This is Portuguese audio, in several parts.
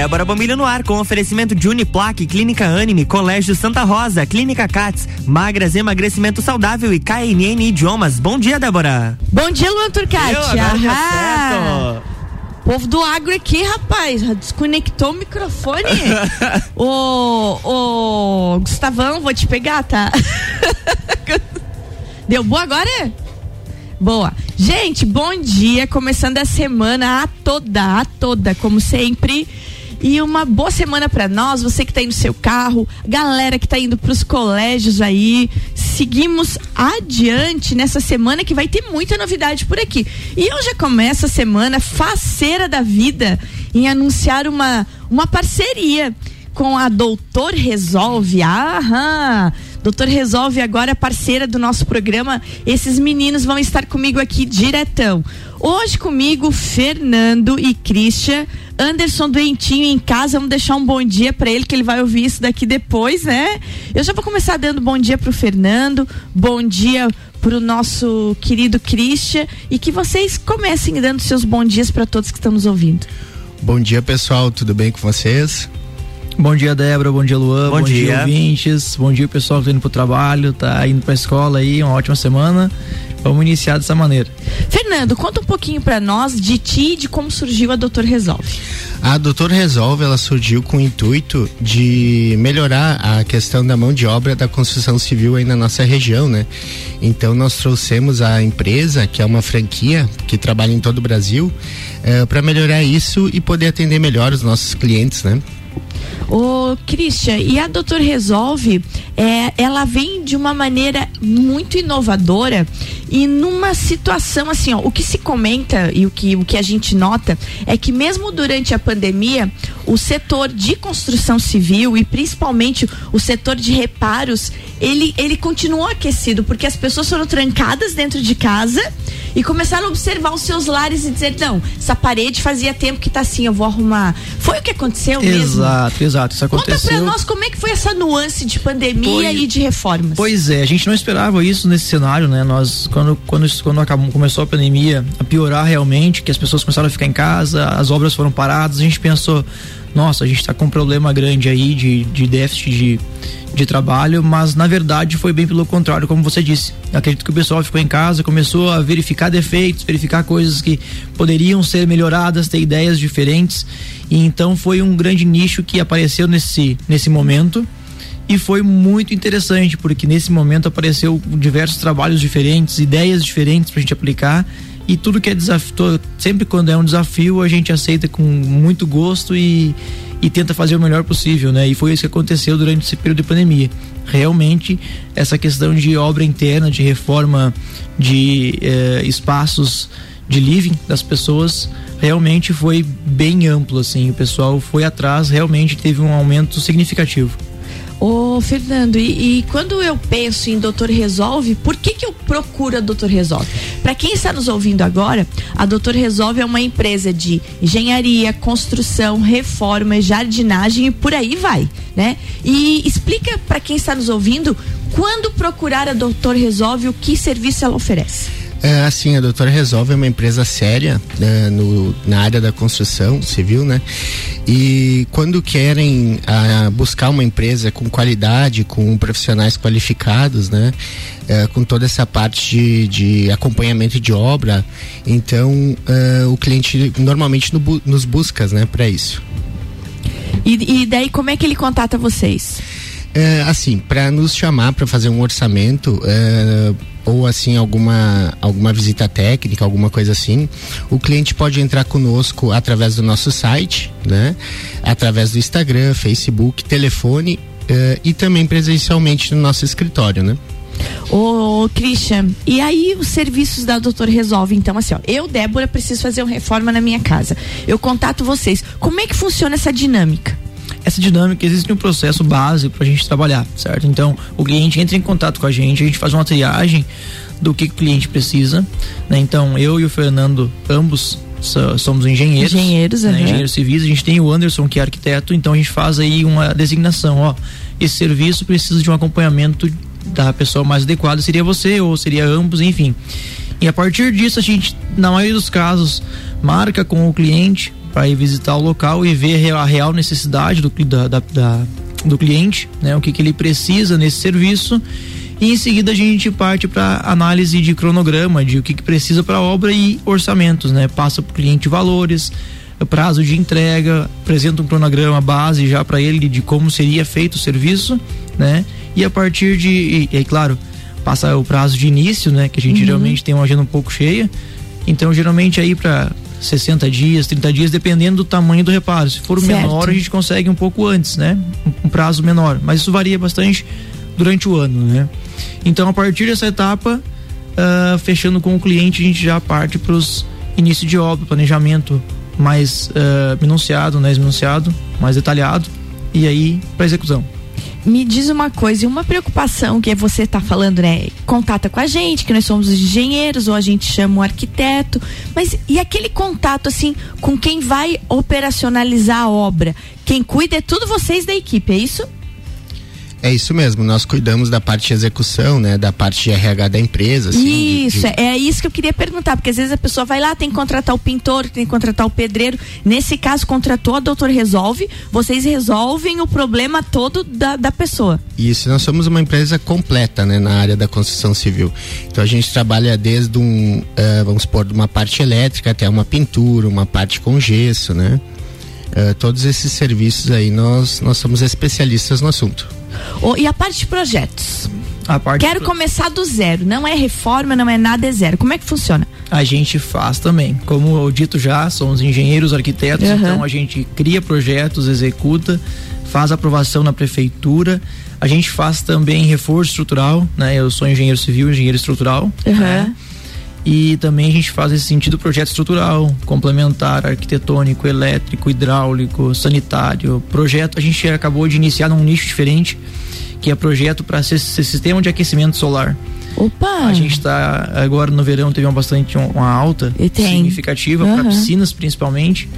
Débora Bombilho no ar com oferecimento de Uniplaque, Clínica Anime, Colégio Santa Rosa, Clínica Cats, Magras Emagrecimento Saudável e KNN Idiomas. Bom dia, Débora. Bom dia, Luan Turcati. Ahá. Povo do agro aqui, rapaz, desconectou o microfone. ô, ô, Gustavão, vou te pegar, tá? Deu boa agora? Boa. Gente, bom dia. Começando a semana a toda, a toda, como sempre. E uma boa semana para nós, você que está aí no seu carro, galera que está indo para os colégios aí. Seguimos adiante nessa semana que vai ter muita novidade por aqui. E eu já começo a semana faceira da vida em anunciar uma, uma parceria com a Doutor Resolve. Aham! Doutor Resolve agora é parceira do nosso programa. Esses meninos vão estar comigo aqui diretão. Hoje comigo, Fernando e Christian. Anderson doentinho em casa, vamos deixar um bom dia para ele, que ele vai ouvir isso daqui depois, né? Eu já vou começar dando bom dia pro Fernando, bom dia pro nosso querido Christian e que vocês comecem dando seus bons dias para todos que estão nos ouvindo. Bom dia, pessoal, tudo bem com vocês? Bom dia, Débora. Bom dia, Luan. Bom, bom dia. dia, ouvintes. Bom dia, pessoal que tá indo pro trabalho, tá indo pra escola aí. Uma ótima semana. Vamos iniciar dessa maneira. Fernando, conta um pouquinho para nós de ti e de como surgiu a Doutor Resolve. A Doutor Resolve, ela surgiu com o intuito de melhorar a questão da mão de obra da construção civil aí na nossa região, né? Então nós trouxemos a empresa, que é uma franquia que trabalha em todo o Brasil, eh, para melhorar isso e poder atender melhor os nossos clientes, né? Ô, Christian, e a Doutor Resolve, é, ela vem de uma maneira muito inovadora e numa situação assim, ó, o que se comenta e o que, o que a gente nota é que mesmo durante a pandemia, o setor de construção civil e principalmente o setor de reparos, ele, ele continuou aquecido, porque as pessoas foram trancadas dentro de casa e começaram a observar os seus lares e dizer, não, essa parede fazia tempo que está assim, eu vou arrumar. Foi o que aconteceu exato, mesmo? Exato, exato, isso aconteceu. Conta pra nós como é que foi essa nuance de pandemia pois, e de reformas. Pois é, a gente não esperava isso nesse cenário, né? Nós, quando, quando, quando acabou, começou a pandemia a piorar realmente, que as pessoas começaram a ficar em casa, as obras foram paradas, a gente pensou, nossa, a gente está com um problema grande aí de, de déficit de, de trabalho, mas na verdade foi bem pelo contrário, como você disse. Acredito que o pessoal ficou em casa, começou a verificar defeitos, verificar coisas que poderiam ser melhoradas, ter ideias diferentes. E então foi um grande nicho que apareceu nesse, nesse momento. E foi muito interessante, porque nesse momento apareceu diversos trabalhos diferentes, ideias diferentes para a gente aplicar e tudo que é desafio, sempre quando é um desafio, a gente aceita com muito gosto e, e tenta fazer o melhor possível, né? E foi isso que aconteceu durante esse período de pandemia. Realmente, essa questão de obra interna, de reforma de eh, espaços de living das pessoas, realmente foi bem amplo, assim. O pessoal foi atrás, realmente teve um aumento significativo. Ô, Fernando, e, e, quando eu penso em Doutor Resolve, por que que eu procuro a Doutor Resolve? Para quem está nos ouvindo agora, a Doutor Resolve é uma empresa de engenharia, construção, reforma, jardinagem e por aí vai, né? E explica para quem está nos ouvindo quando procurar a Doutor Resolve, o que serviço ela oferece. É, assim, a Doutora Resolve é uma empresa séria né, no, na área da construção civil, né? E quando querem a, buscar uma empresa com qualidade, com profissionais qualificados, né? É, com toda essa parte de, de acompanhamento de obra, então é, o cliente normalmente no, nos busca, né? Para isso. E, e daí como é que ele contata vocês? É, assim, para nos chamar para fazer um orçamento, é, ou assim alguma alguma visita técnica, alguma coisa assim, o cliente pode entrar conosco através do nosso site, né? Através do Instagram, Facebook, telefone uh, e também presencialmente no nosso escritório, né? Ô, Christian, e aí os serviços da Doutor Resolve, então assim, ó, eu, Débora, preciso fazer uma reforma na minha casa. Eu contato vocês. Como é que funciona essa dinâmica? Essa dinâmica, existe um processo base para a gente trabalhar, certo? Então, o cliente entra em contato com a gente, a gente faz uma triagem do que o cliente precisa, né? Então, eu e o Fernando, ambos somos engenheiros, engenheiros, né? engenheiros civis. A gente tem o Anderson que é arquiteto, então a gente faz aí uma designação, ó, esse serviço precisa de um acompanhamento da pessoa mais adequada, seria você ou seria ambos, enfim. E a partir disso a gente, na maioria dos casos, marca com o cliente para ir visitar o local e ver a real necessidade do, da, da, da do cliente, né? O que, que ele precisa nesse serviço e em seguida a gente parte para análise de cronograma, de o que, que precisa para a obra e orçamentos, né? Passa para o cliente valores, prazo de entrega, apresenta um cronograma base já para ele de como seria feito o serviço, né? E a partir de, e, e claro, passa o prazo de início, né? Que a gente uhum. geralmente tem uma agenda um pouco cheia. Então, geralmente aí para 60 dias, 30 dias, dependendo do tamanho do reparo. Se for certo. menor, a gente consegue um pouco antes, né? Um, um, prazo menor. Mas isso varia bastante durante o ano, né? Então, a partir dessa etapa, uh, fechando com o cliente, a gente já parte para os início de obra, planejamento mais uh, minuciado, né? Minuciado, mais detalhado, e aí para execução. Me diz uma coisa, e uma preocupação que você está falando, né? Contata com a gente, que nós somos os engenheiros, ou a gente chama o arquiteto, mas e aquele contato, assim, com quem vai operacionalizar a obra? Quem cuida é tudo vocês da equipe, é isso? É isso mesmo, nós cuidamos da parte de execução, né, da parte de RH da empresa. Assim, isso, de, de... é isso que eu queria perguntar, porque às vezes a pessoa vai lá, tem que contratar o pintor, tem que contratar o pedreiro. Nesse caso, contratou, a doutor resolve, vocês resolvem o problema todo da, da pessoa. Isso, nós somos uma empresa completa, né, na área da construção civil. Então a gente trabalha desde um, uh, vamos supor, uma parte elétrica até uma pintura, uma parte com gesso, né? Uh, todos esses serviços aí nós, nós somos especialistas no assunto. Oh, e a parte de projetos? Quero começar do zero. Não é reforma, não é nada, é zero. Como é que funciona? A gente faz também. Como eu dito já, somos engenheiros, arquitetos, uhum. então a gente cria projetos, executa, faz aprovação na prefeitura. A gente faz também reforço estrutural, né? Eu sou engenheiro civil, engenheiro estrutural. Uhum. Né? E também a gente faz esse sentido projeto estrutural, complementar, arquitetônico, elétrico, hidráulico, sanitário. Projeto, a gente acabou de iniciar num nicho diferente, que é projeto para sistema de aquecimento solar. Opa! A gente está agora no verão teve uma bastante uma alta significativa uhum. para piscinas principalmente.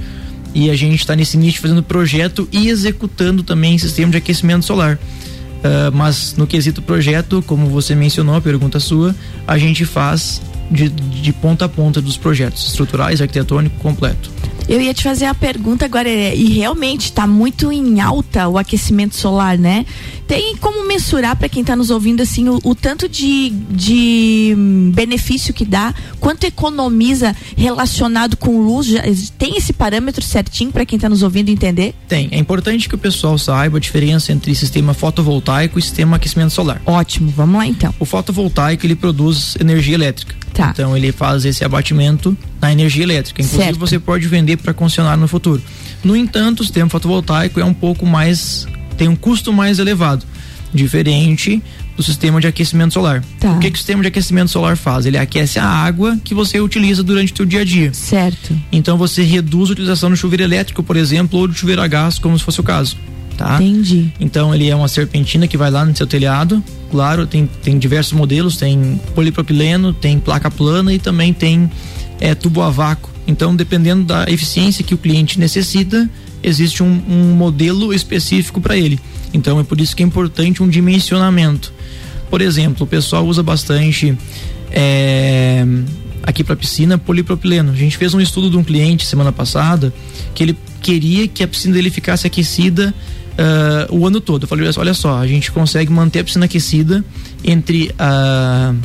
E a gente está nesse nicho fazendo projeto e executando também sistema de aquecimento solar. Uh, mas no quesito projeto, como você mencionou, a pergunta sua, a gente faz de, de ponta a ponta dos projetos estruturais, arquitetônico completo. Eu ia te fazer a pergunta agora, é, e realmente está muito em alta o aquecimento solar, né? Tem como mensurar para quem está nos ouvindo assim o, o, tanto de, de benefício que dá, quanto economiza relacionado com luz? Já, tem esse parâmetro certinho para quem está nos ouvindo entender? Tem. É importante que o pessoal saiba a diferença entre sistema fotovoltaico e sistema aquecimento solar. Ótimo, vamos lá então. O fotovoltaico ele produz energia elétrica. Tá. Então ele faz esse abatimento na energia elétrica. Inclusive certo. você pode vender para concessionário no futuro. No entanto, o sistema fotovoltaico é um pouco mais tem um custo mais elevado, diferente do sistema de aquecimento solar. Tá. O que, que o sistema de aquecimento solar faz? Ele aquece a água que você utiliza durante o seu dia a dia. Certo. Então você reduz a utilização do chuveiro elétrico, por exemplo, ou do chuveiro a gás, como se fosse o caso. Tá? Entendi. Então ele é uma serpentina que vai lá no seu telhado. Claro, tem, tem diversos modelos, tem polipropileno, tem placa plana e também tem é, tubo a vácuo. Então, dependendo da eficiência que o cliente necessita, existe um, um modelo específico para ele. Então, é por isso que é importante um dimensionamento. Por exemplo, o pessoal usa bastante é, aqui para piscina polipropileno. A gente fez um estudo de um cliente semana passada que ele queria que a piscina dele ficasse aquecida uh, o ano todo. Eu falei, olha só, a gente consegue manter a piscina aquecida entre uh,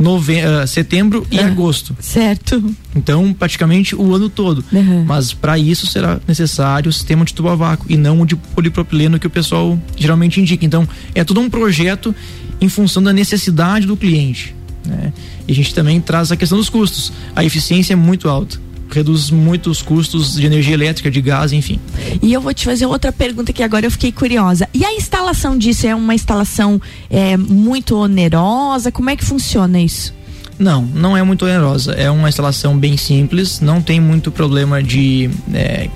nove, uh, setembro e agosto. Certo. Então, praticamente o ano todo. Uhum. Mas para isso será necessário o sistema de tubo a vácuo e não o de polipropileno que o pessoal geralmente indica. Então, é todo um projeto em função da necessidade do cliente. Né? E a gente também traz a questão dos custos. A eficiência é muito alta reduz muito os custos de energia elétrica, de gás, enfim. E eu vou te fazer outra pergunta que agora eu fiquei curiosa. E a instalação disso é uma instalação é, muito onerosa? Como é que funciona isso? Não, não é muito onerosa. É uma instalação bem simples, não tem muito problema de é,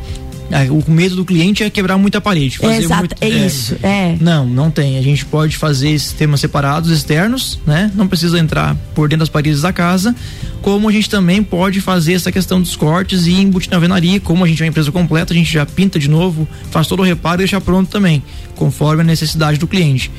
o medo do cliente é quebrar muita parede. Fazer é, exato, muito, é, é, isso. É. Não, não tem. A gente pode fazer sistemas separados, externos, né? Não precisa entrar por dentro das paredes da casa. Como a gente também pode fazer essa questão dos cortes e embutir na venaria. Como a gente é uma empresa completa, a gente já pinta de novo, faz todo o reparo e deixa pronto também, conforme a necessidade do cliente.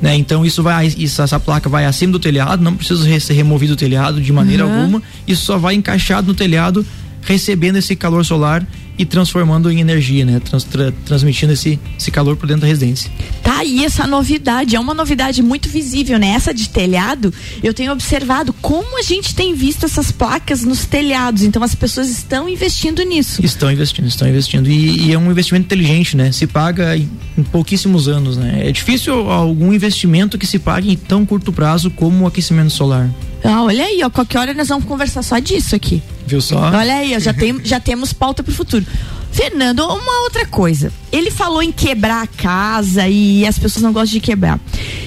Né? Então isso vai, isso, essa placa vai acima do telhado, não precisa ser removido o telhado de maneira uhum. alguma. Isso só vai encaixado no telhado, recebendo esse calor solar e transformando em energia, né? Trans, tra, transmitindo esse, esse calor por dentro da residência. Tá aí essa novidade, é uma novidade muito visível, né? Essa de telhado, eu tenho observado como a gente tem visto essas placas nos telhados, então as pessoas estão investindo nisso. Estão investindo, estão investindo e, e é um investimento inteligente, né? Se paga em, em, pouquíssimos anos, né? É difícil algum investimento que se pague em tão curto prazo como o aquecimento solar. Ah, olha aí, ó, qualquer hora nós vamos conversar só disso aqui. Viu só? Olha aí, já, tem, já temos pauta pro futuro. Fernando, uma outra coisa. Ele falou em quebrar a casa e as pessoas não gostam de quebrar.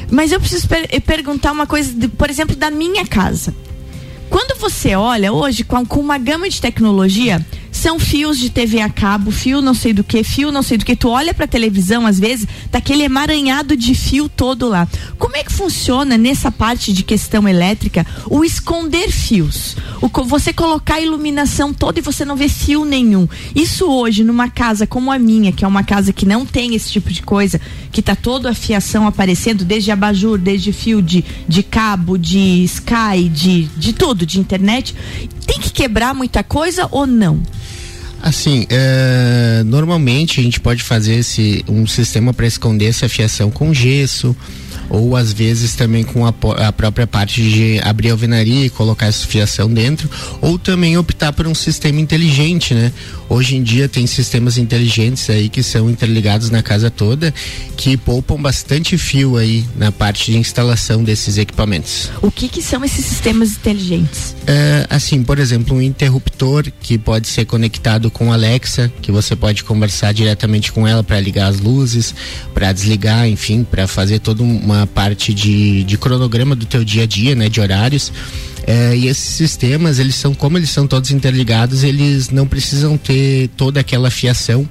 Mas eu preciso per perguntar uma coisa, de, por exemplo, da minha casa. Quando você olha hoje com, com uma gama de tecnologia, são fios de TV a cabo, fio não sei do que, fio não sei do que. Tu olha pra televisão, às vezes, tá aquele emaranhado de fio todo lá. Como é que funciona nessa parte de questão elétrica o esconder fios? O, você colocar a iluminação toda e você não vê fio nenhum. Isso hoje, numa casa como a minha, que é uma casa que não tem esse tipo de coisa, que tá toda a fiação aparecendo, desde abajur, desde fio de, de cabo, de sky, de, de tudo, de internet, tem que quebrar muita coisa ou não? Assim, é, normalmente a gente pode fazer esse, um sistema para esconder essa fiação com gesso, ou às vezes também com a, a, própria parte de abrir a alvenaria e colocar essa fiação dentro, ou também optar por um sistema inteligente, né? Hoje em dia tem sistemas inteligentes aí que são interligados na casa toda, que poupam bastante fio aí na parte de instalação desses equipamentos. O que que são esses sistemas inteligentes? É, assim, por exemplo, um interruptor que pode ser conectado com Alexa, que você pode conversar diretamente com ela para ligar as luzes, para desligar, enfim, para fazer toda uma parte de, de cronograma do teu dia a dia, né, de horários. É, e esses sistemas, eles são, como eles são todos interligados, eles não precisam ter toda aquela fiação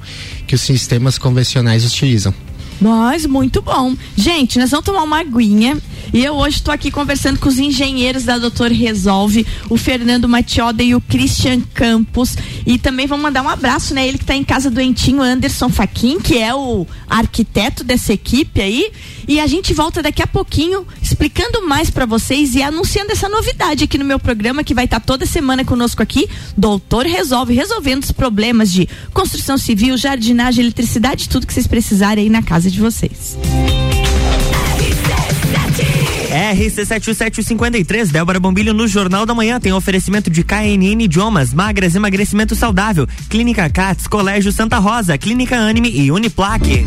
que os sistemas convencionais utilizam. Mas muito bom. Gente, nós vamos tomar uma aguinha. E eu hoje estou aqui conversando com os engenheiros da Doutor Resolve, o Fernando Matioda e o Christian Campos. E também vamos mandar um abraço, né? Ele que está em casa doentinho, Anderson Faquin, que é o arquiteto dessa equipe aí. E a gente volta daqui a pouquinho explicando mais para vocês e anunciando essa novidade aqui no meu programa que vai estar tá toda semana conosco aqui. Doutor Resolve, resolvendo os problemas de construção civil, jardinagem, eletricidade, tudo que vocês precisarem aí na casa de vocês. RC7753, Débora Bombilho no Jornal da Manhã tem oferecimento de KNN Idiomas, Magras Emagrecimento Saudável, Clínica Cats, Colégio Santa Rosa, Clínica Anime e Uniplaque.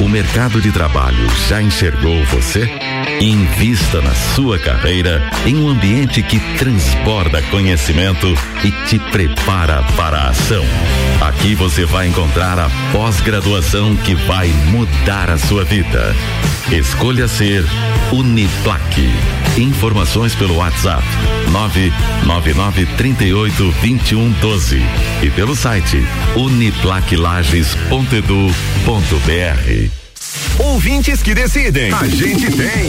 O mercado de trabalho já enxergou você? Invista na sua carreira em um ambiente que transborda conhecimento e te prepara para a ação. Aqui você vai encontrar a pós-graduação que vai mudar a sua vida. Escolha ser Uniplaque. Informações pelo WhatsApp 999382112 e pelo site uniplaquilages.edu.br. Ouvintes que decidem. A gente tem.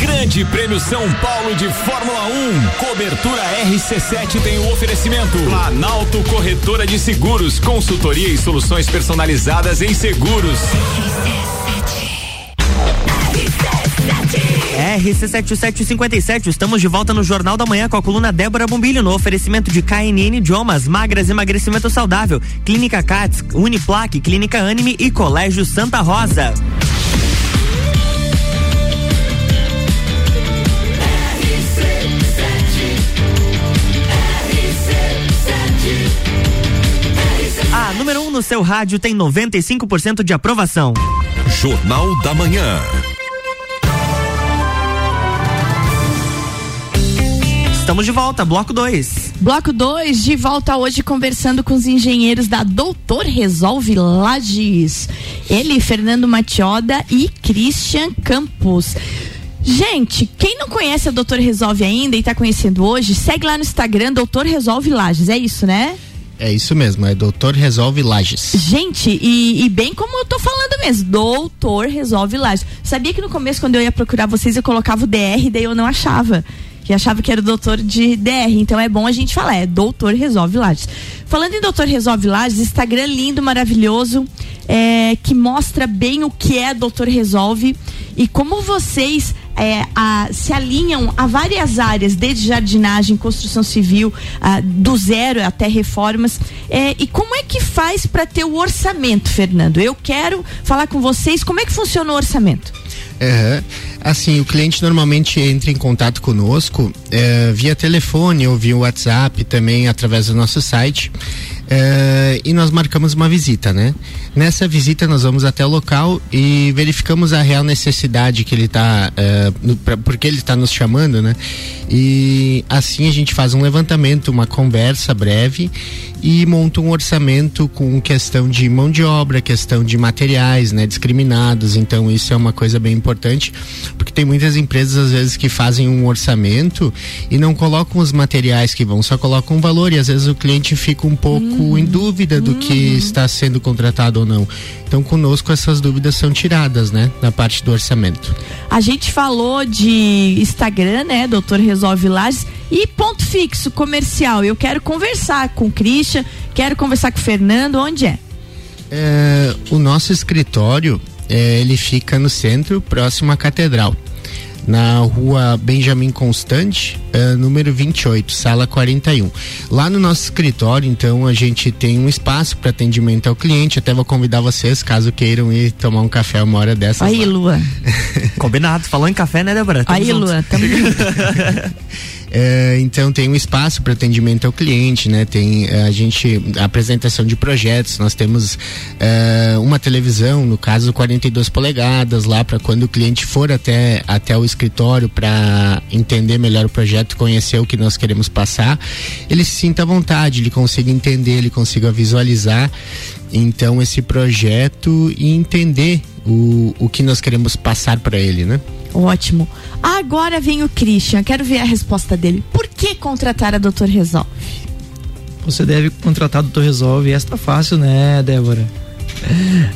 Grande Prêmio São Paulo de Fórmula 1. Cobertura RC7 tem o oferecimento. Planalto Corretora de Seguros, consultoria e soluções personalizadas em seguros. RC7757, estamos de volta no Jornal da Manhã com a coluna Débora Bombilho no oferecimento de KNN Idiomas, Magras Emagrecimento Saudável, Clínica CATS, Uniplaque, Clínica Anime e Colégio Santa Rosa. A número 1 um no seu rádio tem 95% de aprovação. Jornal da Manhã. Estamos de volta, bloco 2. Bloco 2, de volta hoje conversando com os engenheiros da Doutor Resolve Lages. Ele, Fernando Matioda e Christian Campos. Gente, quem não conhece a Doutor Resolve ainda e está conhecendo hoje, segue lá no Instagram Doutor Resolve Lages, é isso, né? É isso mesmo, é Doutor Resolve Lages. Gente, e, e, bem como eu tô falando mesmo, Doutor Resolve Lages. Sabia que no começo, quando eu ia procurar vocês, eu colocava o DR, daí eu não achava. Que achava que era o doutor de DR. Então é bom a gente falar, é Doutor Resolve Lages. Falando em Doutor Resolve Lages, Instagram lindo, maravilhoso, é, que mostra bem o que é Doutor Resolve e como vocês é, a, se alinham a várias áreas, desde jardinagem, construção civil, a, do zero até reformas. É, e como é que faz para ter o orçamento, Fernando? Eu quero falar com vocês como é que funciona o orçamento. Uhum. Assim, o cliente normalmente entra em contato conosco é, via telefone ou via WhatsApp, também através do nosso site. É, e nós marcamos uma visita, né? Nessa visita nós vamos até o local e verificamos a real necessidade que ele está, é, porque ele está nos chamando, né? E assim a gente faz um levantamento, uma conversa breve e monta um orçamento com questão de mão de obra, questão de materiais, né, discriminados. Então isso é uma coisa bem importante, porque tem muitas empresas às vezes que fazem um orçamento e não colocam os materiais que vão, só colocam um valor e às vezes o cliente fica um pouco uhum. em dúvida do uhum. que está sendo contratado ou não. Então conosco essas dúvidas são tiradas, né, na parte do orçamento. A gente falou de Instagram, né, doutor Resolve Lages e ponto fixo comercial. Eu quero conversar com o Christian, quero conversar com o Fernando. Onde é? é o nosso escritório é, ele fica no centro, próximo à catedral. Na rua Benjamin Constante, uh, número 28, sala 41. Lá no nosso escritório, então, a gente tem um espaço para atendimento ao cliente. Até vou convidar vocês, caso queiram ir tomar um café uma hora dessas. Aí, lá. Lua. Combinado. Falou em café, né, Débora? Tamo Aí, junto. Lua, tamo junto. É, então tem um espaço para atendimento ao cliente, né? Tem é, a gente a apresentação de projetos. Nós temos é, uma televisão, no caso 42 polegadas, lá para quando o cliente for até até o escritório para entender melhor o projeto, conhecer o que nós queremos passar, ele se sinta à vontade, ele consiga entender, ele consiga visualizar então esse projeto e entender o, o que nós queremos passar para ele, né? Ótimo. Agora vem o Christian, quero ver a resposta dele. Por que contratar a Doutor Resolve? Você deve contratar a Doutor Resolve. Essa tá fácil, né, Débora?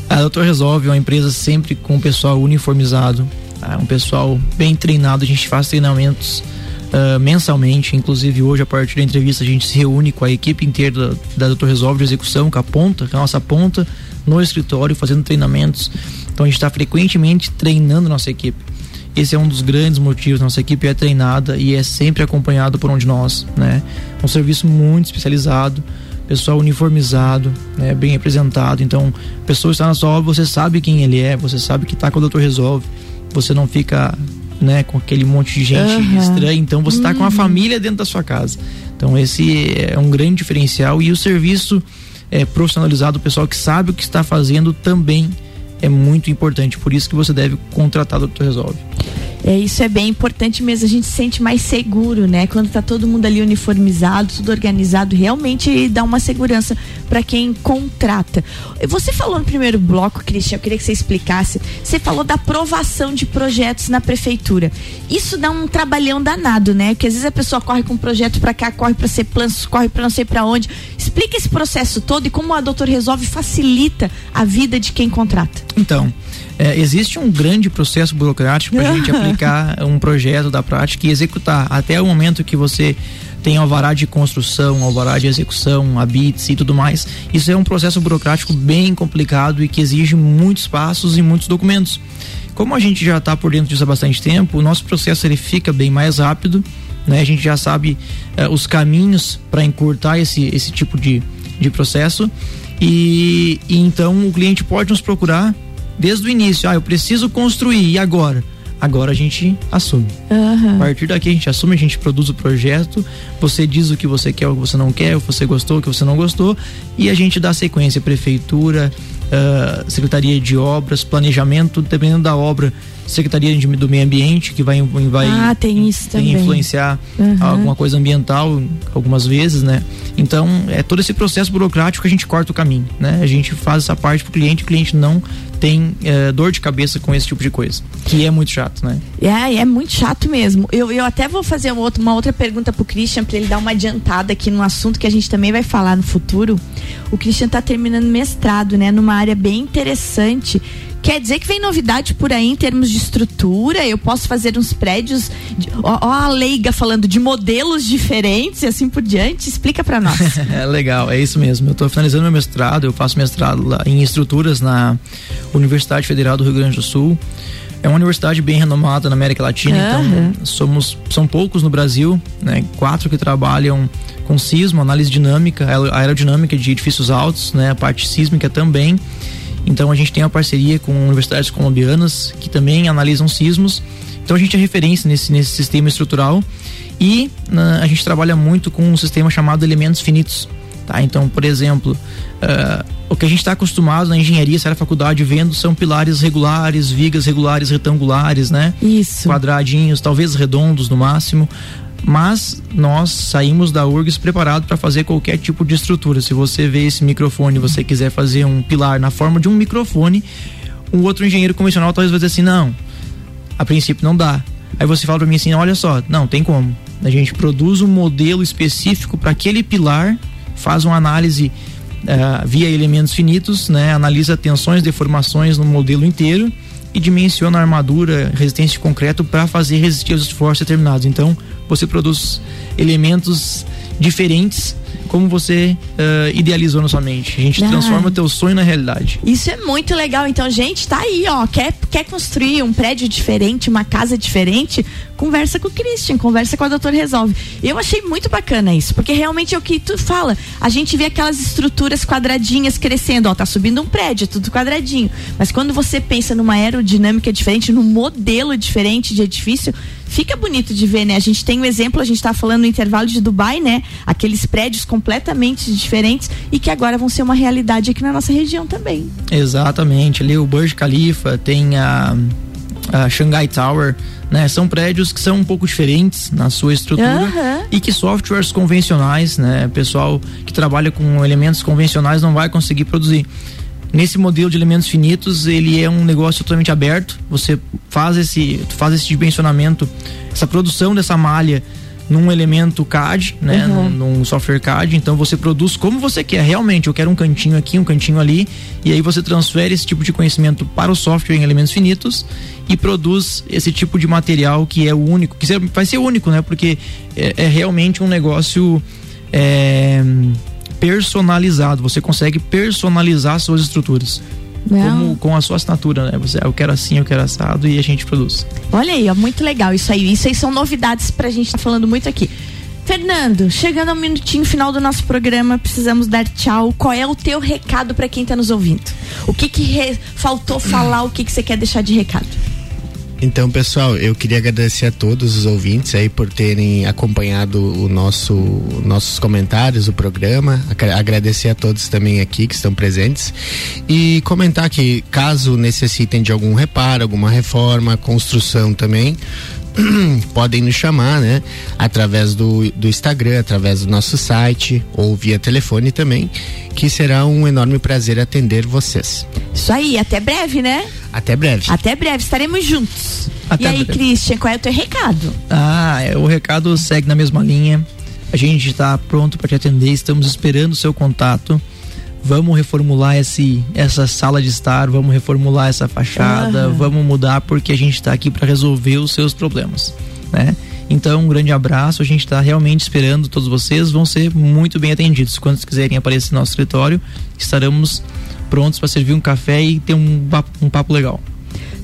A Doutor Resolve é uma empresa sempre com o pessoal uniformizado, tá? um pessoal bem treinado. A gente faz treinamentos uh, mensalmente. Inclusive, hoje, a partir da entrevista, a gente se reúne com a equipe inteira da, da Doutor Resolve de execução, com a ponta, com a nossa ponta, no escritório, fazendo treinamentos. Então, a gente está frequentemente treinando nossa equipe. Esse é um dos grandes motivos. Nossa equipe é treinada e é sempre acompanhado por um de nós, né? Um serviço muito especializado, pessoal uniformizado, né? Bem representado. Então, a pessoa está na sua obra, você sabe quem ele é, você sabe que está com o doutor resolve. Você não fica, né, com aquele monte de gente Aham. estranha. Então, você está com a Uhum. família dentro da sua casa. Então, esse é um grande diferencial e o serviço é profissionalizado, o pessoal que sabe o que está fazendo também é muito importante. Por isso que você deve contratar o doutor resolve. É, isso é bem importante mesmo, a gente se sente mais seguro, né? Quando tá todo mundo ali uniformizado, tudo organizado, realmente dá uma segurança para quem contrata. Você falou no primeiro bloco, Cristian, eu queria que você explicasse. Você falou da aprovação de projetos na prefeitura. Isso dá um trabalhão danado, né? Porque às vezes a pessoa corre com um projeto para cá, corre para ser planos, corre para não sei para onde. Explica esse processo todo e como a Doutor Resolve facilita a vida de quem contrata. Então, é, existe um grande processo burocrático para a gente aplicar um projeto da prática e executar até o momento que você tem alvará de construção, alvará de execução, habits e tudo mais. Isso é um processo burocrático bem complicado e que exige muitos passos e muitos documentos. Como a gente já está por dentro disso há bastante tempo, o nosso processo ele fica bem mais rápido, né? A gente já sabe eh, os caminhos para encurtar esse, esse tipo de, de processo e, e então o cliente pode nos procurar desde o início. Ah, eu preciso construir e agora? Agora a gente assume. A partir daqui a gente assume, a gente produz o projeto, você diz o que você quer, o que você não quer, o que você gostou, o que você não gostou, e a gente dá sequência, prefeitura, ah, secretaria de obras, planejamento, dependendo da obra, secretaria de- do meio ambiente, que vai, vai ah, tem isso tem também. influenciar Uhum. alguma coisa ambiental algumas vezes, né? Então, é todo esse processo burocrático que a gente corta o caminho, né? A gente faz essa parte pro cliente, o cliente não tem eh, dor de cabeça com esse tipo de coisa, que é muito chato, né? É, é muito chato mesmo. Eu, eu até vou fazer uma outra, uma outra pergunta pro Christian para ele dar uma adiantada aqui no assunto que a gente também vai falar no futuro. O Christian tá terminando mestrado, né, numa área bem interessante. Quer dizer que vem novidade por aí em termos de estrutura? Eu posso fazer uns prédios, de, ó, ó a leiga falando de modelos diferentes e assim por diante. Explica para nós. É legal, é isso mesmo. Eu estou finalizando meu mestrado, eu faço mestrado lá em estruturas na Universidade Federal do Rio Grande do Sul. É uma universidade bem renomada na América Latina, Aham. então somos são poucos no Brasil, né? Quatro que trabalham com sismo, análise dinâmica, aer- aerodinâmica de edifícios altos, né? A parte sísmica também. Então a gente tem uma parceria com universidades colombianas que também analisam sismos. Então a gente é referência nesse, nesse sistema estrutural e na- a gente trabalha muito com um sistema chamado elementos finitos. Tá? Então, por exemplo, ah, o que a gente está acostumado na engenharia, se era faculdade vendo, são pilares regulares, vigas regulares, retangulares, né? Isso. Quadradinhos, talvez redondos no máximo. Mas nós saímos da URGS preparado para fazer qualquer tipo de estrutura. Se você vê esse microfone você quiser fazer um pilar na forma de um microfone, um outro engenheiro convencional talvez vai dizer assim: não, a princípio não dá. Aí você fala para mim assim: olha só, não, tem como. A gente produz um modelo específico para aquele pilar, faz uma análise eh, via elementos finitos, né? Analisa tensões, deformações no modelo inteiro e dimensiona a armadura, resistência de concreto para fazer resistir aos esforços determinados. Então, você produz elementos diferentes como você uh, idealizou na sua mente. A gente Ah. transforma teu sonho na realidade. Isso é muito legal. Então, gente, tá aí, ó. Quer, quer construir um prédio diferente, uma casa diferente? Conversa com o Christian, conversa com a Doutor Resolve. Eu achei muito bacana isso, porque realmente é o que tu fala. A gente vê aquelas estruturas quadradinhas crescendo, ó, tá subindo um prédio, tudo quadradinho. Mas quando você pensa numa aerodinâmica diferente, num modelo diferente de edifício, fica bonito de ver, né? A gente tem um exemplo, a gente tá falando no intervalo de Dubai, né? Aqueles prédios completamente diferentes e que agora vão ser uma realidade aqui na nossa região também. Exatamente. Ali o Burj Khalifa, tem a, a Shanghai Tower, né? São prédios que são um pouco diferentes na sua estrutura Aham. e que softwares convencionais, né? Pessoal que trabalha com elementos convencionais não vai conseguir produzir. Nesse modelo de elementos finitos, ele é um negócio totalmente aberto. Você faz esse, faz esse dimensionamento, essa produção dessa malha num elemento CAD, né, Uhum. num, num software CAD. Então você produz como você quer. Realmente, eu quero um cantinho aqui, um cantinho ali, e aí você transfere esse tipo de conhecimento para o software em elementos finitos e produz esse tipo de material que é o único, que vai ser único, né? Porque é, é realmente um negócio é, personalizado. Você consegue personalizar suas estruturas. Como, com a sua assinatura, né? Você, eu quero assim, eu quero assado e a gente produz. Olha aí, ó, muito legal isso aí. Isso aí são novidades pra gente estar falando muito aqui. Fernando, chegando ao minutinho final do nosso programa, precisamos dar tchau. Qual é o teu recado pra quem tá nos ouvindo? O que que faltou falar? O que que você quer deixar de recado? Então, pessoal, eu queria agradecer a todos os ouvintes aí por terem acompanhado o nosso nossos comentários, o programa. Agra- Agradecer a todos também aqui que estão presentes e comentar que caso necessitem de algum reparo, alguma reforma, construção também, podem nos chamar, né? Através do, do Instagram, através do nosso site ou via telefone também, que será um enorme prazer atender vocês. Isso aí, até breve, né? Até breve. Até breve, estaremos juntos. Até e aí, breve. Christian, qual é o teu recado? Ah, é, o recado segue na mesma linha. A gente está pronto para te atender, estamos esperando o seu contato. Vamos reformular esse, essa sala de estar, vamos reformular essa fachada, Aham. vamos mudar porque a gente está aqui para resolver os seus problemas, né? Então, um grande abraço, a gente está realmente esperando todos vocês, vão ser muito bem atendidos. Quando quiserem aparecer no nosso escritório, estaremos prontos para servir um café e ter um um papo legal.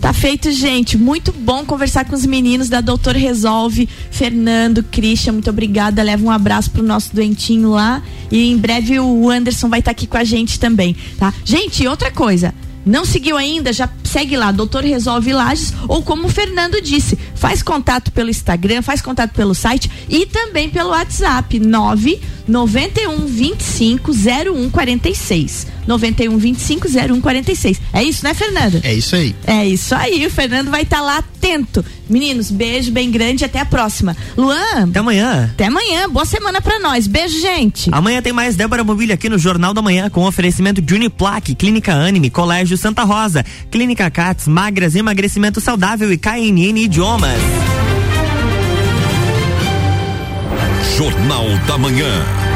Tá feito, gente. Muito bom conversar com os meninos da Doutor Resolve. Fernando, Christian, muito obrigada. Leva um abraço pro nosso doentinho lá. E em breve o Anderson vai estar aqui com a gente também, tá? Gente, outra coisa. Não seguiu ainda? Já segue lá, Doutor Resolve Lages, ou como o Fernando disse, faz contato pelo Instagram, faz contato pelo site e também pelo WhatsApp 9 91 25 01 46. 91 25 01 46. É isso, né, Fernando? É isso aí. É isso aí, o Fernando vai estar lá atento. Meninos, beijo bem grande e até a próxima. Luan, Até amanhã. até amanhã. Boa semana pra nós. Beijo, gente. Amanhã tem mais Débora Mobília aqui no Jornal da Manhã com oferecimento de Uniplaque, Clínica Anime, Colégio Santa Rosa, Clínica Cats, Magras, Emagrecimento Saudável e KNN Idiomas. Jornal da Manhã.